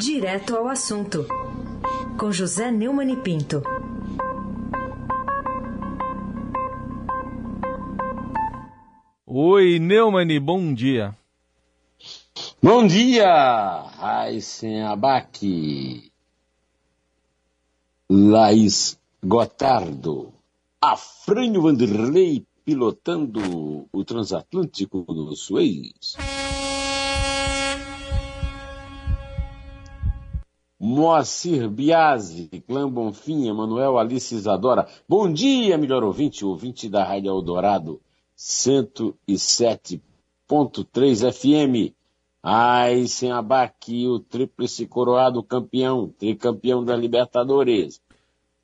Direto ao assunto, com José Neumann e Pinto. Oi, Neumann, bom dia. Bom dia, Raíssen Abac, Laís Gotardo, Afrânio Vanderlei pilotando o transatlântico do Suez. Moacir Biasi, Clã Bonfim, Emanuel Alice Isadora. Bom dia, melhor ouvinte, ouvinte da Rádio Eldorado, 107.3 FM. Ai, sem abaque, o tríplice coroado campeão, tricampeão da Libertadores.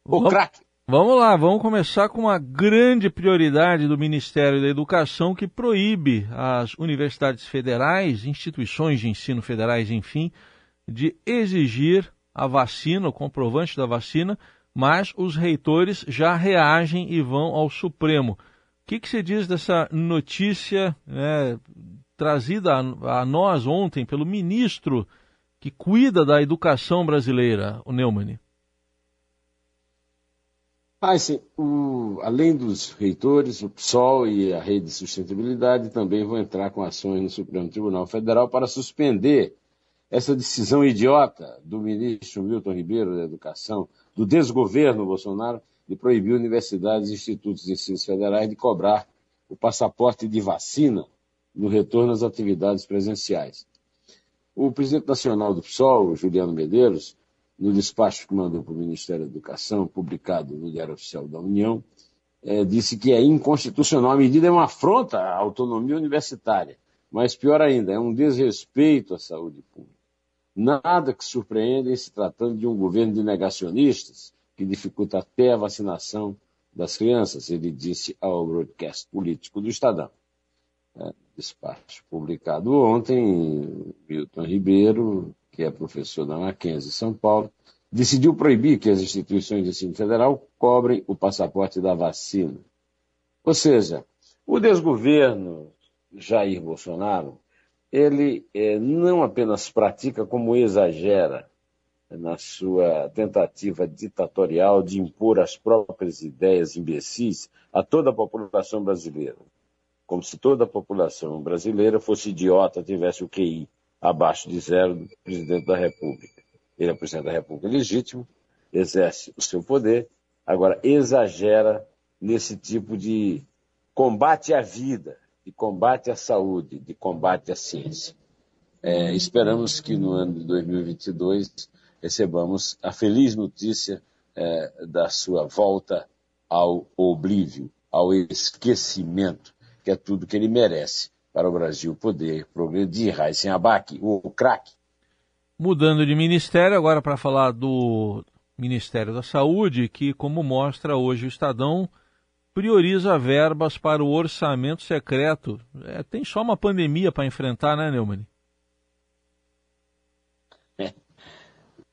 O craque. Vamos lá, vamos começar com uma grande prioridade do Ministério da Educação que proíbe as universidades federais, instituições de ensino federais, enfim, de exigir a vacina, o comprovante da vacina, mas os reitores já reagem e vão ao Supremo. O que, que você diz dessa notícia né, trazida a, a, nós ontem pelo ministro que cuida da educação brasileira, o Neumann? Ah, sim. O, além dos reitores, o PSOL e a Rede de Sustentabilidade também vão entrar com ações no Supremo Tribunal Federal para suspender essa decisão idiota do ministro Milton Ribeiro da Educação, do desgoverno Bolsonaro, de proibir universidades e institutos de ensino federais de cobrar o passaporte de vacina no retorno às atividades presenciais. O presidente nacional do PSOL, Juliano Medeiros, no despacho que mandou para o Ministério da Educação, publicado no Diário Oficial da União, é, disse que é inconstitucional. A medida é uma afronta à autonomia universitária, mas pior ainda, é um desrespeito à saúde pública. Nada que surpreenda em se tratando de um governo de negacionistas que dificulta até a vacinação das crianças, ele disse ao broadcast político do Estadão. É, despacho publicado ontem, Milton Ribeiro que é professor da Mackenzie São Paulo, decidiu proibir que as instituições de ensino federal cobrem o passaporte da vacina. Ou seja, o desgoverno Jair Bolsonaro, ele é, não apenas pratica, como exagera na sua tentativa ditatorial de impor as próprias ideias imbecis a toda a população brasileira. Como se toda a população brasileira fosse idiota, tivesse o QI abaixo de zero do presidente da República. Ele é presidente da República legítimo, exerce o seu poder, agora exagera nesse tipo de combate à vida, de combate à saúde, de combate à ciência. É, esperamos que no ano de 2022 recebamos a feliz notícia é, da sua volta ao oblívio, ao esquecimento, que é tudo que ele merece para o Brasil poder progredir. Raíssen Abac, o craque. Mudando de ministério, agora para falar do Ministério da Saúde, que, como mostra hoje o Estadão, prioriza verbas para o orçamento secreto. É, tem só uma pandemia para enfrentar, né, Neumann? É.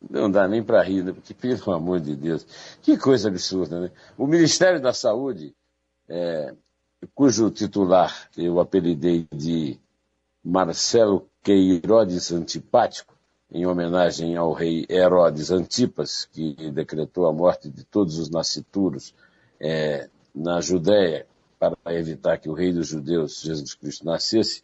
Não dá nem para rir, né? porque, pelo amor de Deus, que coisa absurda, né? O Ministério da Saúde é, cujo titular eu apelidei de Marcelo Queirodes Antipático, em homenagem ao rei Herodes Antipas, que decretou a morte de todos os nascituros é, na Judéia para evitar que o rei dos judeus, Jesus Cristo, nascesse,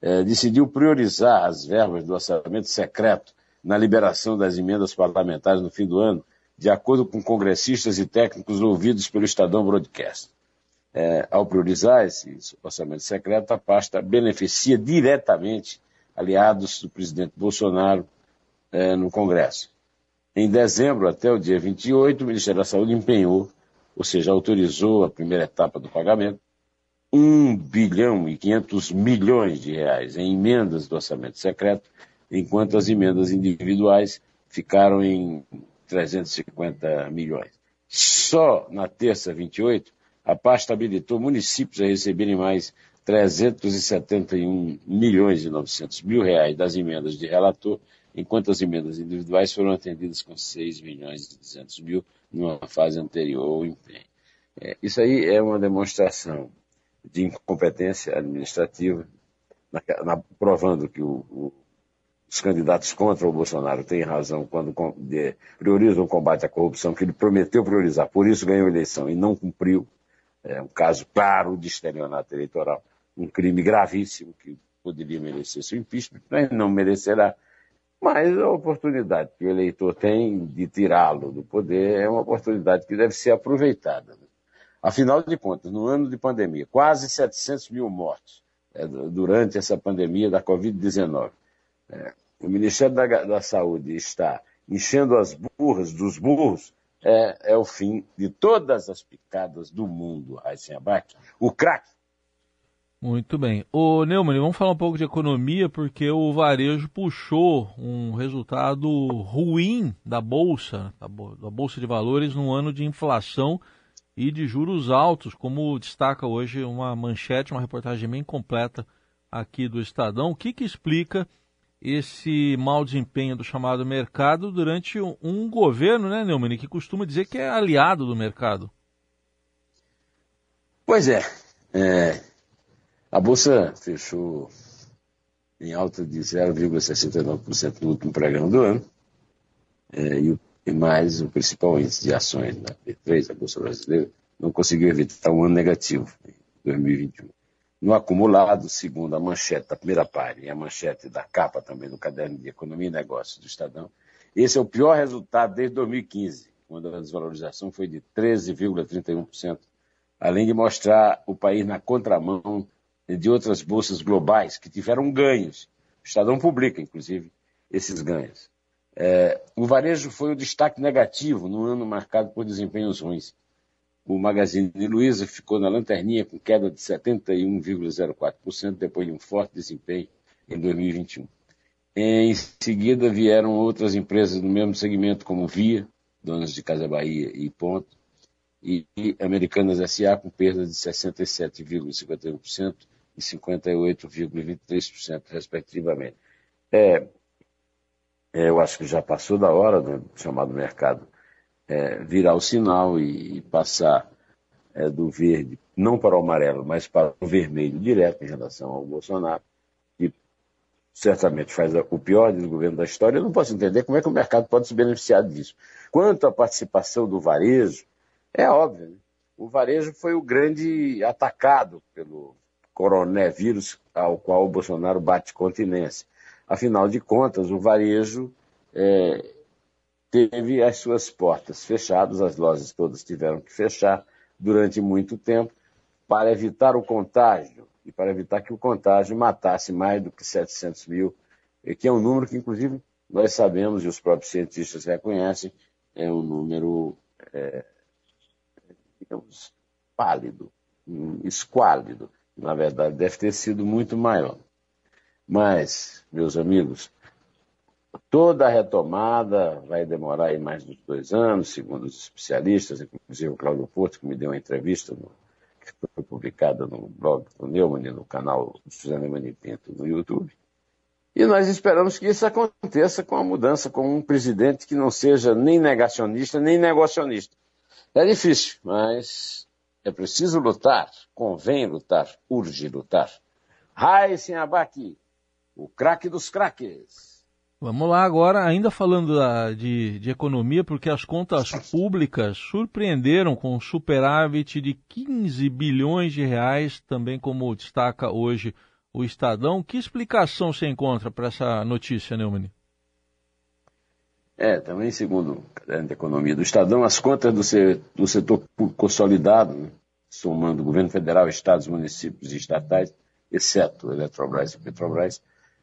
é, decidiu priorizar as verbas do orçamento secreto na liberação das emendas parlamentares no fim do ano, de acordo com congressistas e técnicos ouvidos pelo Estadão Broadcast é, ao priorizar esse orçamento secreto, a pasta beneficia diretamente aliados do presidente Bolsonaro é, no Congresso. Em dezembro, até o dia 28, o Ministério da Saúde empenhou, ou seja, autorizou a primeira etapa do pagamento, 1 bilhão e 500 milhões de reais em emendas do orçamento secreto, enquanto as emendas individuais ficaram em 350 milhões. Só na terça 28, a pasta habilitou municípios a receberem mais 371 milhões e 900 mil reais das emendas de relator, enquanto as emendas individuais foram atendidas com 6 milhões e 200 mil numa fase anterior ao empenho. É, isso aí é uma demonstração de incompetência administrativa, na, na, provando que o, o os candidatos contra o Bolsonaro têm razão quando priorizam o combate à corrupção, que ele prometeu priorizar, por isso ganhou a eleição e não cumpriu. É um caso claro de estelionato eleitoral, um crime gravíssimo que poderia merecer seu impeachment, mas não merecerá. Mas a oportunidade que o eleitor tem de tirá-lo do poder é uma oportunidade que deve ser aproveitada. Né? Afinal de contas, no ano de pandemia, quase 700 mil mortos é, durante essa pandemia da Covid-19. É, o Ministério da, da, Saúde está enchendo as burras dos burros, é, é o fim de todas as picadas do mundo, Heisenbach. O crack muito bem. Ô Neumann, vamos falar um pouco de economia, porque o varejo puxou um resultado ruim da Bolsa, da Bolsa de Valores, no ano de inflação e de juros altos, como destaca hoje uma manchete, uma reportagem bem completa aqui do Estadão. O que, que explica esse mau desempenho do chamado mercado durante um governo, né, Neumann, que costuma dizer que é aliado do mercado? Pois é. é a Bolsa fechou em alta de 0,69% no último pregão do ano, é, e, e, mais o principal índice de ações da B3, a Bolsa Brasileira, não conseguiu evitar um ano negativo em 2021. No acumulado, segundo a manchete da primeira página e a manchete da capa também do caderno de Economia e Negócios do Estadão, esse é o pior resultado desde 2015, quando a desvalorização foi de 13,31%, além de mostrar o país na contramão de outras bolsas globais que tiveram ganhos. O Estadão publica, inclusive, esses ganhos. É, o varejo foi o destaque negativo no ano marcado por desempenhos ruins. O Magazine Luiza ficou na lanterninha com queda de 71,04% depois de um forte desempenho em 2021. Em seguida vieram outras empresas no mesmo segmento, como Via, donas de Casa Bahia e Ponto, e Americanas SA com perda de 67,51% e 58,23%, respectivamente. É, é, eu acho que já passou da hora do chamado mercado é, virar o sinal e, e passar é, do verde, não para o amarelo, mas para o vermelho direto em relação ao Bolsonaro, que certamente faz o pior desgoverno da história. Eu não posso entender como é que o mercado pode se beneficiar disso. Quanto à participação do varejo, é óbvio, né? o varejo foi o grande atacado pelo, coronavírus ao qual o Bolsonaro bate continência. Afinal de contas, o varejo é, teve as suas portas fechadas, as lojas todas tiveram que fechar durante muito tempo para evitar o contágio e para evitar que o contágio matasse mais do que 700 mil, que é um número que, inclusive, nós sabemos e os próprios cientistas reconhecem, é um número, é, digamos, pálido, esquálido na verdade, deve ter sido muito maior. Mas, meus amigos, toda a retomada vai demorar aí mais de dois anos, segundo os especialistas, inclusive o Cláudio Porto, que me deu uma entrevista no, que foi publicada no blog do Neumann, no canal do José Neumann Pinto no YouTube. E nós esperamos que isso aconteça com a mudança, com um presidente que não seja nem negacionista, nem negacionista. É difícil, mas é preciso lutar, convém lutar, urge lutar. Raíssen Abac, o craque dos craques. Vamos lá agora, ainda falando da, de, de, economia, porque as contas públicas surpreenderam com um superávit de 15 bilhões de reais, também como destaca hoje o Estadão. Que explicação você encontra para essa notícia, Neumann? É, também segundo o caderno de economia do Estadão, as contas do, setor, do setor público consolidado, né, somando governo federal, estados, municípios e estatais, exceto Eletrobras e Petrobras,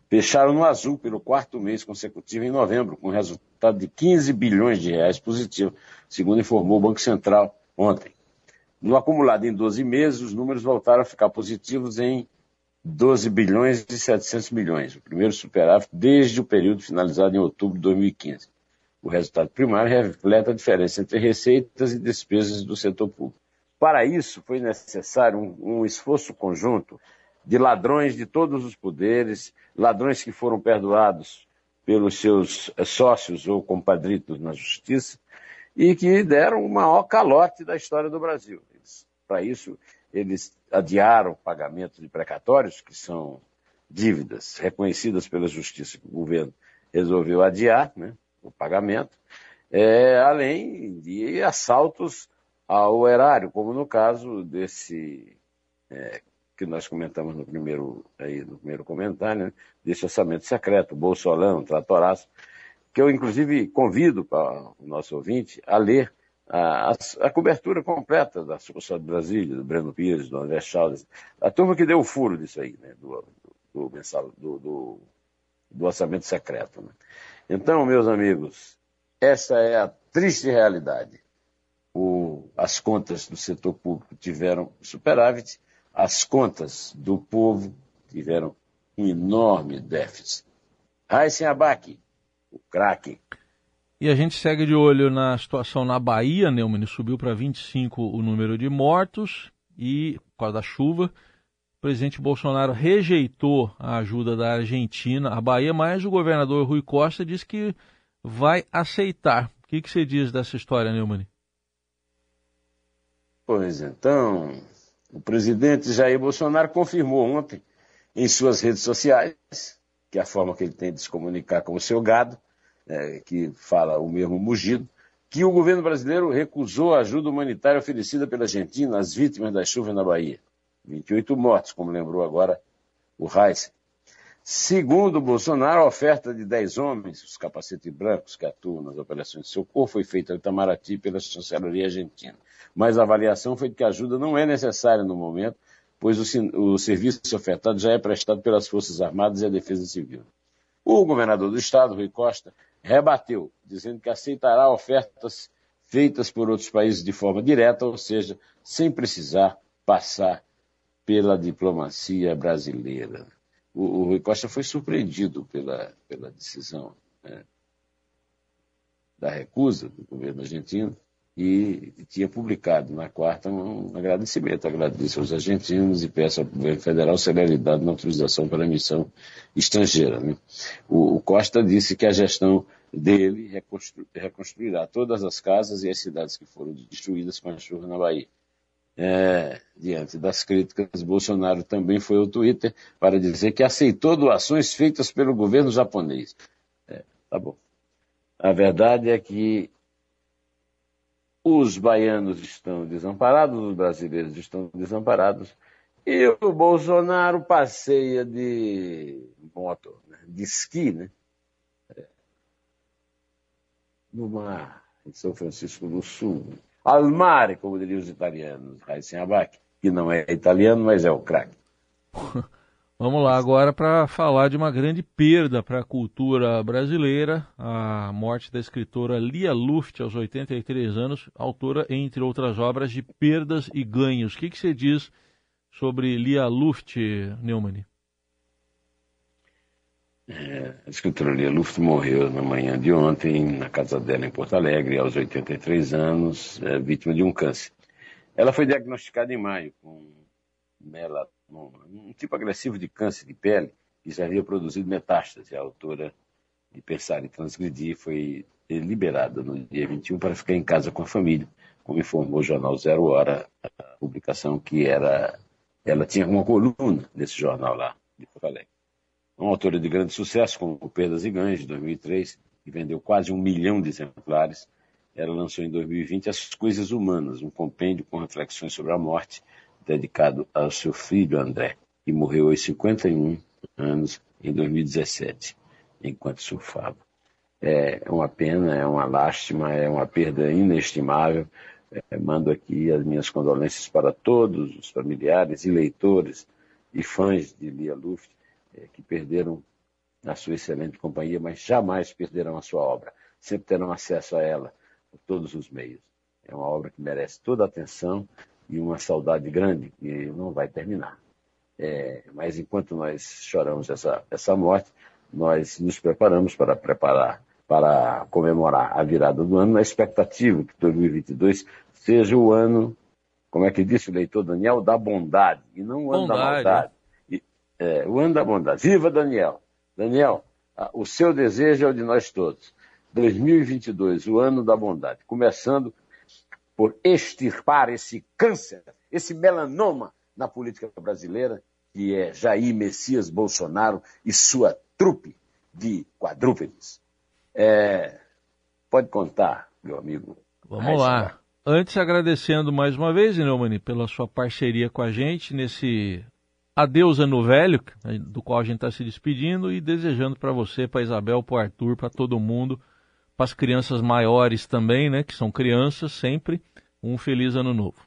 fecharam no azul pelo quarto mês consecutivo em novembro, com resultado de 15 bilhões de reais positivo, segundo informou o Banco Central ontem. No acumulado em 12 meses, os números voltaram a ficar positivos em 12 bilhões e 700 milhões, o primeiro superávit desde o período finalizado em outubro de 2015. O resultado primário reflete a diferença entre receitas e despesas do setor público. Para isso, foi necessário um, um esforço conjunto de ladrões de todos os poderes, ladrões que foram perdoados pelos seus eh, sócios ou compadritos na justiça e que deram o maior calote da história do Brasil. Para isso, eles adiaram o pagamento de precatórios, que são dívidas reconhecidas pela justiça que o governo resolveu adiar né, o pagamento, é, além de assaltos ao erário, como no caso desse é, que nós comentamos no primeiro, aí, no primeiro comentário, né, desse orçamento secreto, Bolsolão, Tratoraço, que eu inclusive convido para o nosso ouvinte a ler a, a, a cobertura completa da Sucursal de Brasília, do Breno Pires, do André Chaldes, a turma que deu o furo disso aí, né, do, do, do, do, do orçamento secreto. Né. Então, meus amigos, essa é a triste realidade. O, as contas do setor público tiveram superávit, as contas do povo tiveram um enorme déficit. Raíssen Abac, o craque. E a gente segue de olho na situação na Bahia, Neumann, subiu para 25 o número de mortos e, por causa da chuva, presidente Bolsonaro rejeitou a ajuda da Argentina à Bahia, mas o governador Rui Costa disse que vai aceitar. O que, que você diz dessa história, Neumann? Pois então, o presidente Jair Bolsonaro confirmou ontem em suas redes sociais, que é a forma que ele tem de se comunicar com o seu gado, é, que fala o mesmo mugido, que o governo brasileiro recusou a ajuda humanitária oferecida pela Argentina às vítimas das chuvas na Bahia. 28 mortos, como lembrou agora o Reis. Segundo Bolsonaro, a oferta de 10 homens, os capacetes brancos que atuam nas operações de socorro, foi feita em Itamaraty pela chancelaria argentina. Mas a avaliação foi de que a ajuda não é necessária no momento, pois o, o serviço ofertado já é prestado pelas Forças Armadas e a Defesa Civil. O governador do estado, Rui Costa, rebateu, dizendo que aceitará ofertas feitas por outros países de forma direta, ou seja, sem precisar passar pela diplomacia brasileira. O, o Rui Costa foi surpreendido pela, pela decisão né, da recusa do governo argentino e tinha publicado na quarta um agradecimento. Agradeço aos argentinos e peço ao governo federal celeridade na autorização para a missão estrangeira. Né? O, o, Costa disse que a gestão dele reconstru, reconstruirá todas as casas e as cidades que foram destruídas com a chuva na Bahia. É, diante das críticas, Bolsonaro também foi ao Twitter para dizer que aceitou doações feitas pelo governo japonês. É, tá bom. A verdade é que os baianos estão desamparados, os brasileiros estão desamparados, e o Bolsonaro passeia de moto, né? de esqui, né? É. no mar, em São Francisco do Sul. Al mare, como diriam os italianos, Raíssen Abac, que não é italiano, mas é o craque. Vamos lá agora para falar de uma grande perda para a cultura brasileira, a morte da escritora Lia Luft, aos 83 anos, autora, entre outras obras, de Perdas e Ganhos. O que, que você diz sobre Lia Luft, Neumann? É, a escritora Lia Luft morreu na manhã de ontem, na casa dela em Porto Alegre, aos 83 anos, é, vítima de um câncer. Ela foi diagnosticada em maio com melanoma um tipo agressivo de câncer de pele que já havia produzido metástase. A autora de Pensar em Transgredir foi liberada no dia 21 para ficar em casa com a família, como informou o jornal Zero Hora, a publicação que era. Ela tinha uma coluna nesse jornal lá, de Porto Alegre. Uma autora de grande sucesso, como Perdas e Ganhos, de 2003, que vendeu quase um milhão de exemplares. Ela lançou em 2020 As Coisas Humanas, um compêndio com reflexões sobre a morte dedicado ao seu filho André, que morreu aos 51 anos em 2017, enquanto surfava. É uma pena, é uma lástima, é uma perda inestimável. É, mando aqui as minhas condolências para todos os familiares e leitores e fãs de Lia Luft é, que perderam a sua excelente companhia, mas jamais perderão a sua obra. Sempre terão acesso a ela por todos os meios. É uma obra que merece toda a atenção e uma saudade grande que não vai terminar. É, mas enquanto nós choramos essa, essa morte, nós nos preparamos para preparar, para comemorar a virada do ano, na expectativa que 2022 seja o ano, como é que disse o leitor Daniel, da bondade, e não o ano bondade. da maldade. É, o ano da bondade. Viva Daniel! Daniel, o seu desejo é o de nós todos. 2022, o ano da bondade, começando por extirpar esse câncer, esse melanoma na política brasileira, que é Jair Messias Bolsonaro e sua trupe de quadrúpedes. É, pode contar, meu amigo. Vamos lá. Antes, agradecendo mais uma vez, Neumani, pela sua parceria com a gente nesse Adeus Ano Velho, do qual a gente está se despedindo, e desejando para você, para Isabel, para o Arthur, para todo mundo, para as crianças maiores também, né, que são crianças sempre, um feliz ano novo.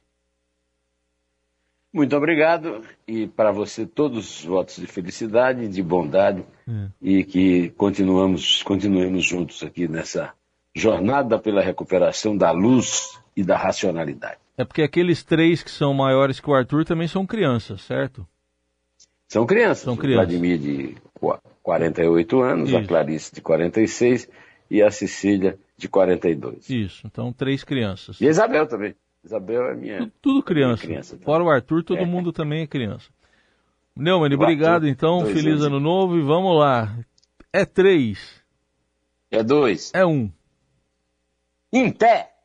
Muito obrigado e para você todos os votos de felicidade, de bondade é. e que continuamos, continuemos juntos aqui nessa jornada pela recuperação da luz e da racionalidade. É porque aqueles três que são maiores que o Arthur também são crianças, certo? São crianças. São crianças. Vladimir de 48 anos, Isso. a Clarice de 46 e a Cecília de 42. Isso, então três crianças. E a Isabel também. Isabel é minha. Tudo, tudo criança. Minha criança Fora o Arthur, todo é. mundo também é criança. Neumann, obrigado Arthur, então. Feliz ano novo e vamos lá. É três. É dois. É um. Em pé.